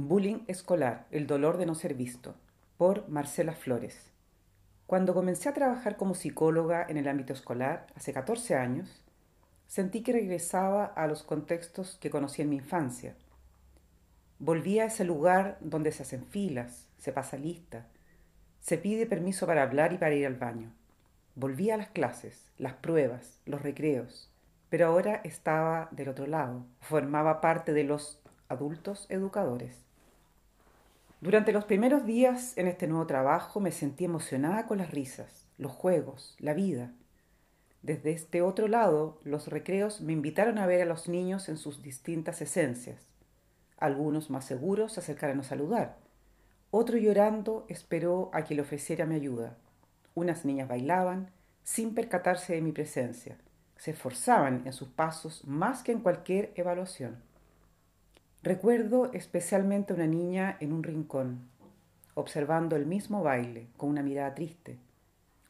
Bullying escolar, el dolor de no ser visto, por Marcela Flores. Cuando comencé a trabajar como psicóloga en el ámbito escolar, hace 14 años, sentí que regresaba a los contextos que conocí en mi infancia. Volví a ese lugar donde se hacen filas, se pasa lista, se pide permiso para hablar y para ir al baño. Volví a las clases, las pruebas, los recreos, pero ahora estaba del otro lado, formaba parte de los adultos educadores. Durante los primeros días en este nuevo trabajo me sentí emocionada con las risas, los juegos, la vida. Desde este otro lado, los recreos me invitaron a ver a los niños en sus distintas esencias. Algunos más seguros se acercaron a saludar. Otro llorando esperó a que le ofreciera mi ayuda. Unas niñas bailaban sin percatarse de mi presencia. Se esforzaban en sus pasos más que en cualquier evaluación. Recuerdo especialmente a una niña en un rincón, observando el mismo baile, con una mirada triste,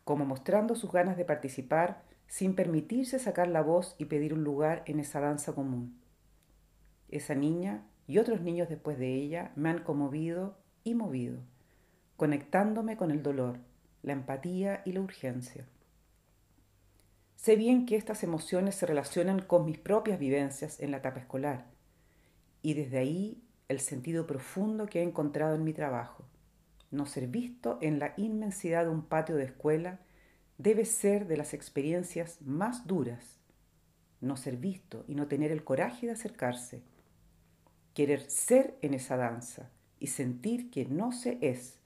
como mostrando sus ganas de participar sin permitirse sacar la voz y pedir un lugar en esa danza común. Esa niña y otros niños después de ella me han conmovido y movido, conectándome con el dolor, la empatía y la urgencia. Sé bien que estas emociones se relacionan con mis propias vivencias en la etapa escolar y desde ahí el sentido profundo que he encontrado en mi trabajo. No ser visto en la inmensidad de un patio de escuela debe ser de las experiencias más duras. No ser visto y no tener el coraje de acercarse. Querer ser en esa danza y sentir que no se es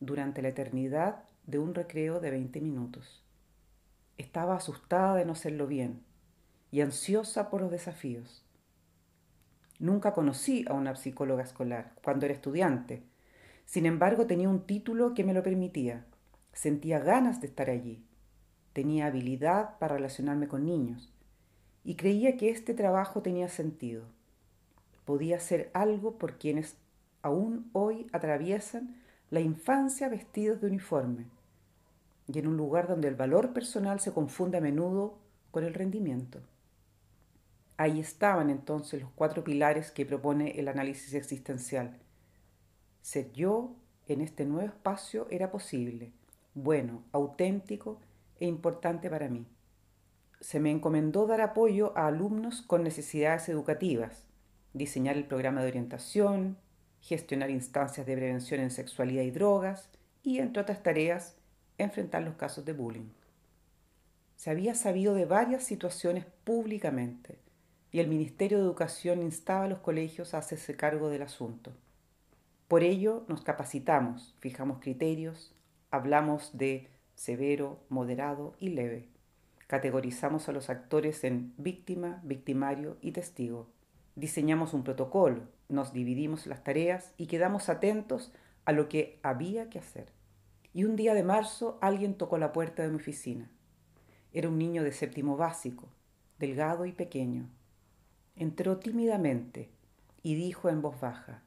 durante la eternidad de un recreo de 20 minutos. Estaba asustada de no serlo bien y ansiosa por los desafíos. Nunca conocí a una psicóloga escolar cuando era estudiante. Sin embargo, tenía un título que me lo permitía. Sentía ganas de estar allí. Tenía habilidad para relacionarme con niños. Y creía que este trabajo tenía sentido. Podía hacer algo por quienes aún hoy atraviesan la infancia vestidos de uniforme y en un lugar donde el valor personal se confunde a menudo con el rendimiento. Ahí estaban entonces los cuatro pilares que propone el análisis existencial. Ser yo en este nuevo espacio era posible, bueno, auténtico e importante para mí. Se me encomendó dar apoyo a alumnos con necesidades educativas, diseñar el programa de orientación, gestionar instancias de prevención en sexualidad y drogas y, entre otras tareas, enfrentar los casos de bullying. Se había sabido de varias situaciones públicamente, y el Ministerio de Educación instaba a los colegios a hacerse cargo del asunto. Por ello nos capacitamos, fijamos criterios, hablamos de severo, moderado y leve. Categorizamos a los actores en víctima, victimario y testigo. Diseñamos un protocolo, nos dividimos las tareas y quedamos atentos a lo que había que hacer. Y un día de marzo alguien tocó la puerta de mi oficina. Era un niño de séptimo básico, delgado y pequeño, Entró tímidamente y dijo en voz baja,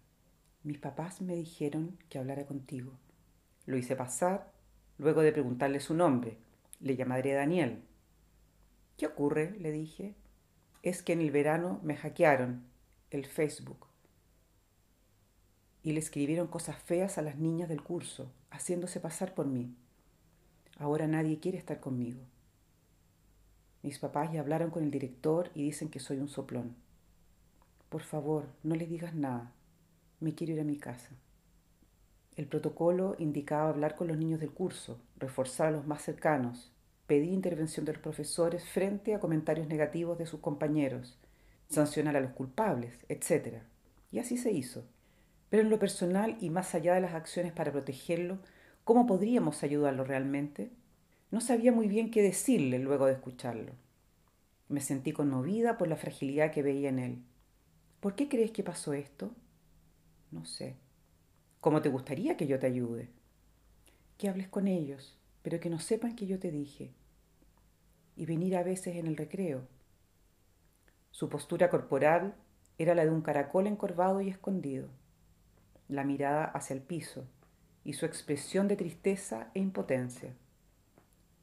mis papás me dijeron que hablara contigo. Lo hice pasar, luego de preguntarle su nombre. Le llamaré Daniel. ¿Qué ocurre? le dije. Es que en el verano me hackearon el Facebook y le escribieron cosas feas a las niñas del curso, haciéndose pasar por mí. Ahora nadie quiere estar conmigo. Mis papás ya hablaron con el director y dicen que soy un soplón. Por favor, no le digas nada. Me quiero ir a mi casa. El protocolo indicaba hablar con los niños del curso, reforzar a los más cercanos, pedir intervención de los profesores frente a comentarios negativos de sus compañeros, sancionar a los culpables, etc. Y así se hizo. Pero en lo personal y más allá de las acciones para protegerlo, ¿cómo podríamos ayudarlo realmente? No sabía muy bien qué decirle luego de escucharlo. Me sentí conmovida por la fragilidad que veía en él. ¿Por qué crees que pasó esto? No sé. ¿Cómo te gustaría que yo te ayude? Que hables con ellos, pero que no sepan que yo te dije. Y venir a veces en el recreo. Su postura corporal era la de un caracol encorvado y escondido, la mirada hacia el piso y su expresión de tristeza e impotencia.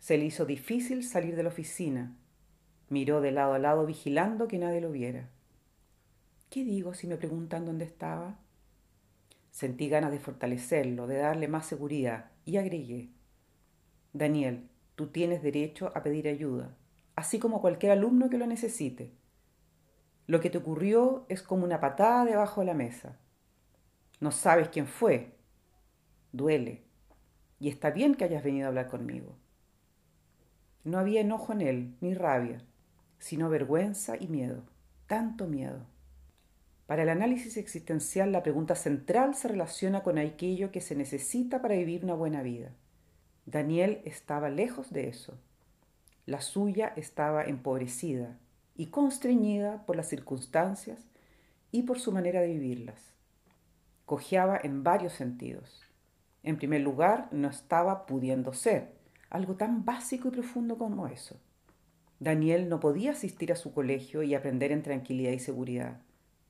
Se le hizo difícil salir de la oficina. Miró de lado a lado vigilando que nadie lo viera. ¿Qué digo si me preguntan dónde estaba? Sentí ganas de fortalecerlo, de darle más seguridad, y agregué, Daniel, tú tienes derecho a pedir ayuda, así como cualquier alumno que lo necesite. Lo que te ocurrió es como una patada debajo de la mesa. No sabes quién fue. Duele. Y está bien que hayas venido a hablar conmigo. No había enojo en él, ni rabia, sino vergüenza y miedo. Tanto miedo. Para el análisis existencial, la pregunta central se relaciona con aquello que se necesita para vivir una buena vida. Daniel estaba lejos de eso. La suya estaba empobrecida y constreñida por las circunstancias y por su manera de vivirlas. Cojeaba en varios sentidos. En primer lugar, no estaba pudiendo ser, algo tan básico y profundo como eso. Daniel no podía asistir a su colegio y aprender en tranquilidad y seguridad.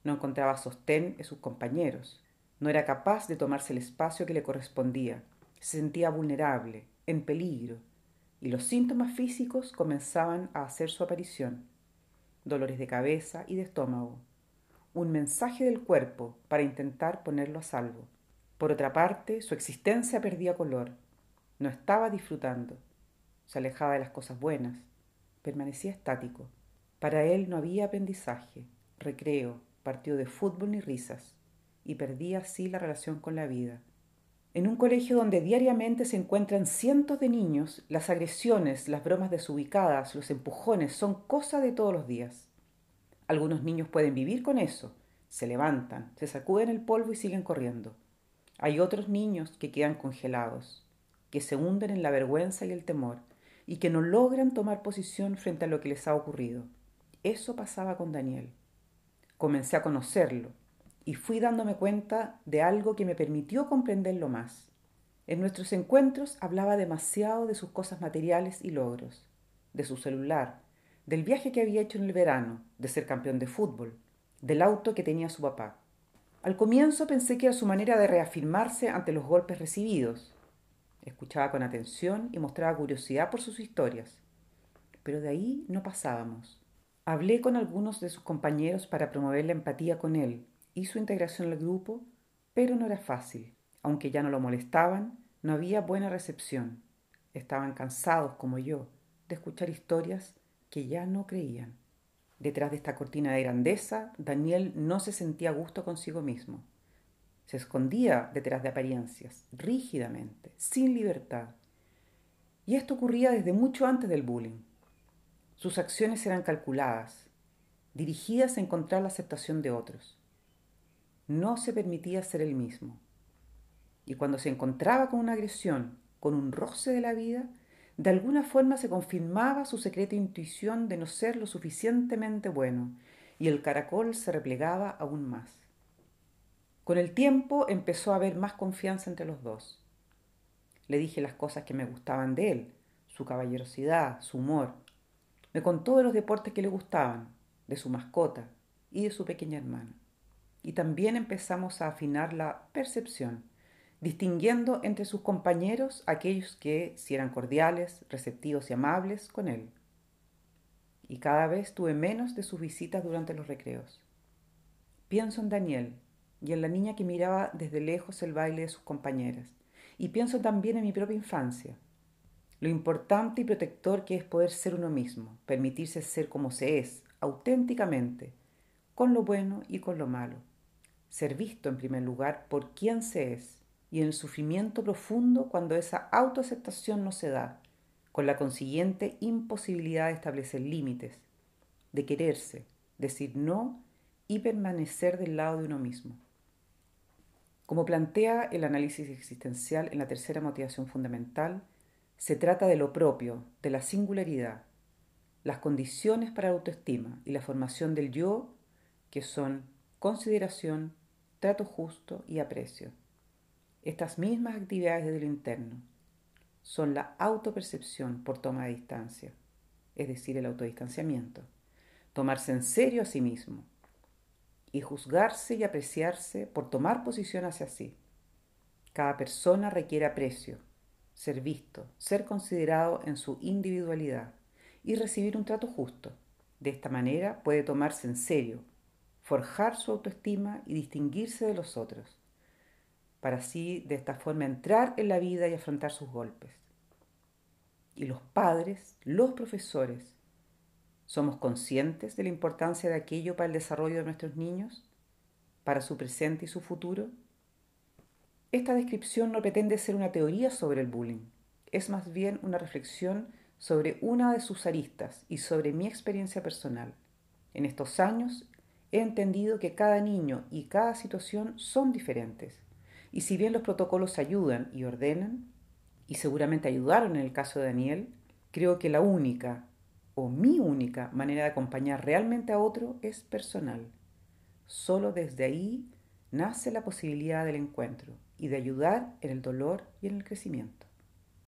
No encontraba sostén en sus compañeros. No era capaz de tomarse el espacio que le correspondía. Se sentía vulnerable, en peligro, y los síntomas físicos comenzaban a hacer su aparición. Dolores de cabeza y de estómago. Un mensaje del cuerpo para intentar ponerlo a salvo. Por otra parte, su existencia perdía color. No estaba disfrutando. Se alejaba de las cosas buenas. Permanecía estático. Para él no había aprendizaje, recreo, partido de fútbol ni risas, y perdía así la relación con la vida. En un colegio donde diariamente se encuentran cientos de niños, las agresiones, las bromas desubicadas, los empujones son cosa de todos los días. Algunos niños pueden vivir con eso, se levantan, se sacuden el polvo y siguen corriendo. Hay otros niños que quedan congelados, que se hunden en la vergüenza y el temor, y que no logran tomar posición frente a lo que les ha ocurrido. Eso pasaba con Daniel. Comencé a conocerlo, y fui dándome cuenta de algo que me permitió comprenderlo más. En nuestros encuentros hablaba demasiado de sus cosas materiales y logros, de su celular, del viaje que había hecho en el verano, de ser campeón de fútbol, del auto que tenía su papá. Al comienzo pensé que era su manera de reafirmarse ante los golpes recibidos, Escuchaba con atención y mostraba curiosidad por sus historias. Pero de ahí no pasábamos. Hablé con algunos de sus compañeros para promover la empatía con él y su integración al grupo, pero no era fácil. Aunque ya no lo molestaban, no había buena recepción. Estaban cansados, como yo, de escuchar historias que ya no creían. Detrás de esta cortina de grandeza, Daniel no se sentía a gusto consigo mismo. Se escondía detrás de apariencias, rígidamente, sin libertad. Y esto ocurría desde mucho antes del bullying. Sus acciones eran calculadas, dirigidas a encontrar la aceptación de otros. No se permitía ser el mismo. Y cuando se encontraba con una agresión, con un roce de la vida, de alguna forma se confirmaba su secreta intuición de no ser lo suficientemente bueno, y el caracol se replegaba aún más. Con el tiempo empezó a haber más confianza entre los dos. Le dije las cosas que me gustaban de él, su caballerosidad, su humor. Me contó de los deportes que le gustaban, de su mascota y de su pequeña hermana. Y también empezamos a afinar la percepción, distinguiendo entre sus compañeros aquellos que si eran cordiales, receptivos y amables con él. Y cada vez tuve menos de sus visitas durante los recreos. Pienso en Daniel, y en la niña que miraba desde lejos el baile de sus compañeras. Y pienso también en mi propia infancia. Lo importante y protector que es poder ser uno mismo, permitirse ser como se es, auténticamente, con lo bueno y con lo malo. Ser visto en primer lugar por quien se es y en el sufrimiento profundo cuando esa autoaceptación no se da, con la consiguiente imposibilidad de establecer límites, de quererse, decir no y permanecer del lado de uno mismo. Como plantea el análisis existencial en la tercera motivación fundamental, se trata de lo propio, de la singularidad, las condiciones para la autoestima y la formación del yo, que son consideración, trato justo y aprecio. Estas mismas actividades desde lo interno son la autopercepción por toma de distancia, es decir, el autodistanciamiento, tomarse en serio a sí mismo, y juzgarse y apreciarse por tomar posición hacia sí. Cada persona requiere aprecio, ser visto, ser considerado en su individualidad y recibir un trato justo. De esta manera puede tomarse en serio, forjar su autoestima y distinguirse de los otros. para así de esta forma entrar en la vida y afrontar sus golpes. Y los padres, los profesores, ¿somos conscientes de la importancia de aquello para el desarrollo de nuestros niños, para su presente y su futuro? Esta descripción no pretende ser una teoría sobre el bullying, es más bien una reflexión sobre una de sus aristas y sobre mi experiencia personal. En estos años he entendido que cada niño y cada situación son diferentes. Y si bien los protocolos ayudan y ordenan, y seguramente ayudaron en el caso de Daniel, creo que la única o mi única manera de acompañar realmente a otro es personal. Solo desde ahí nace la posibilidad del encuentro y de ayudar en el dolor y en el crecimiento.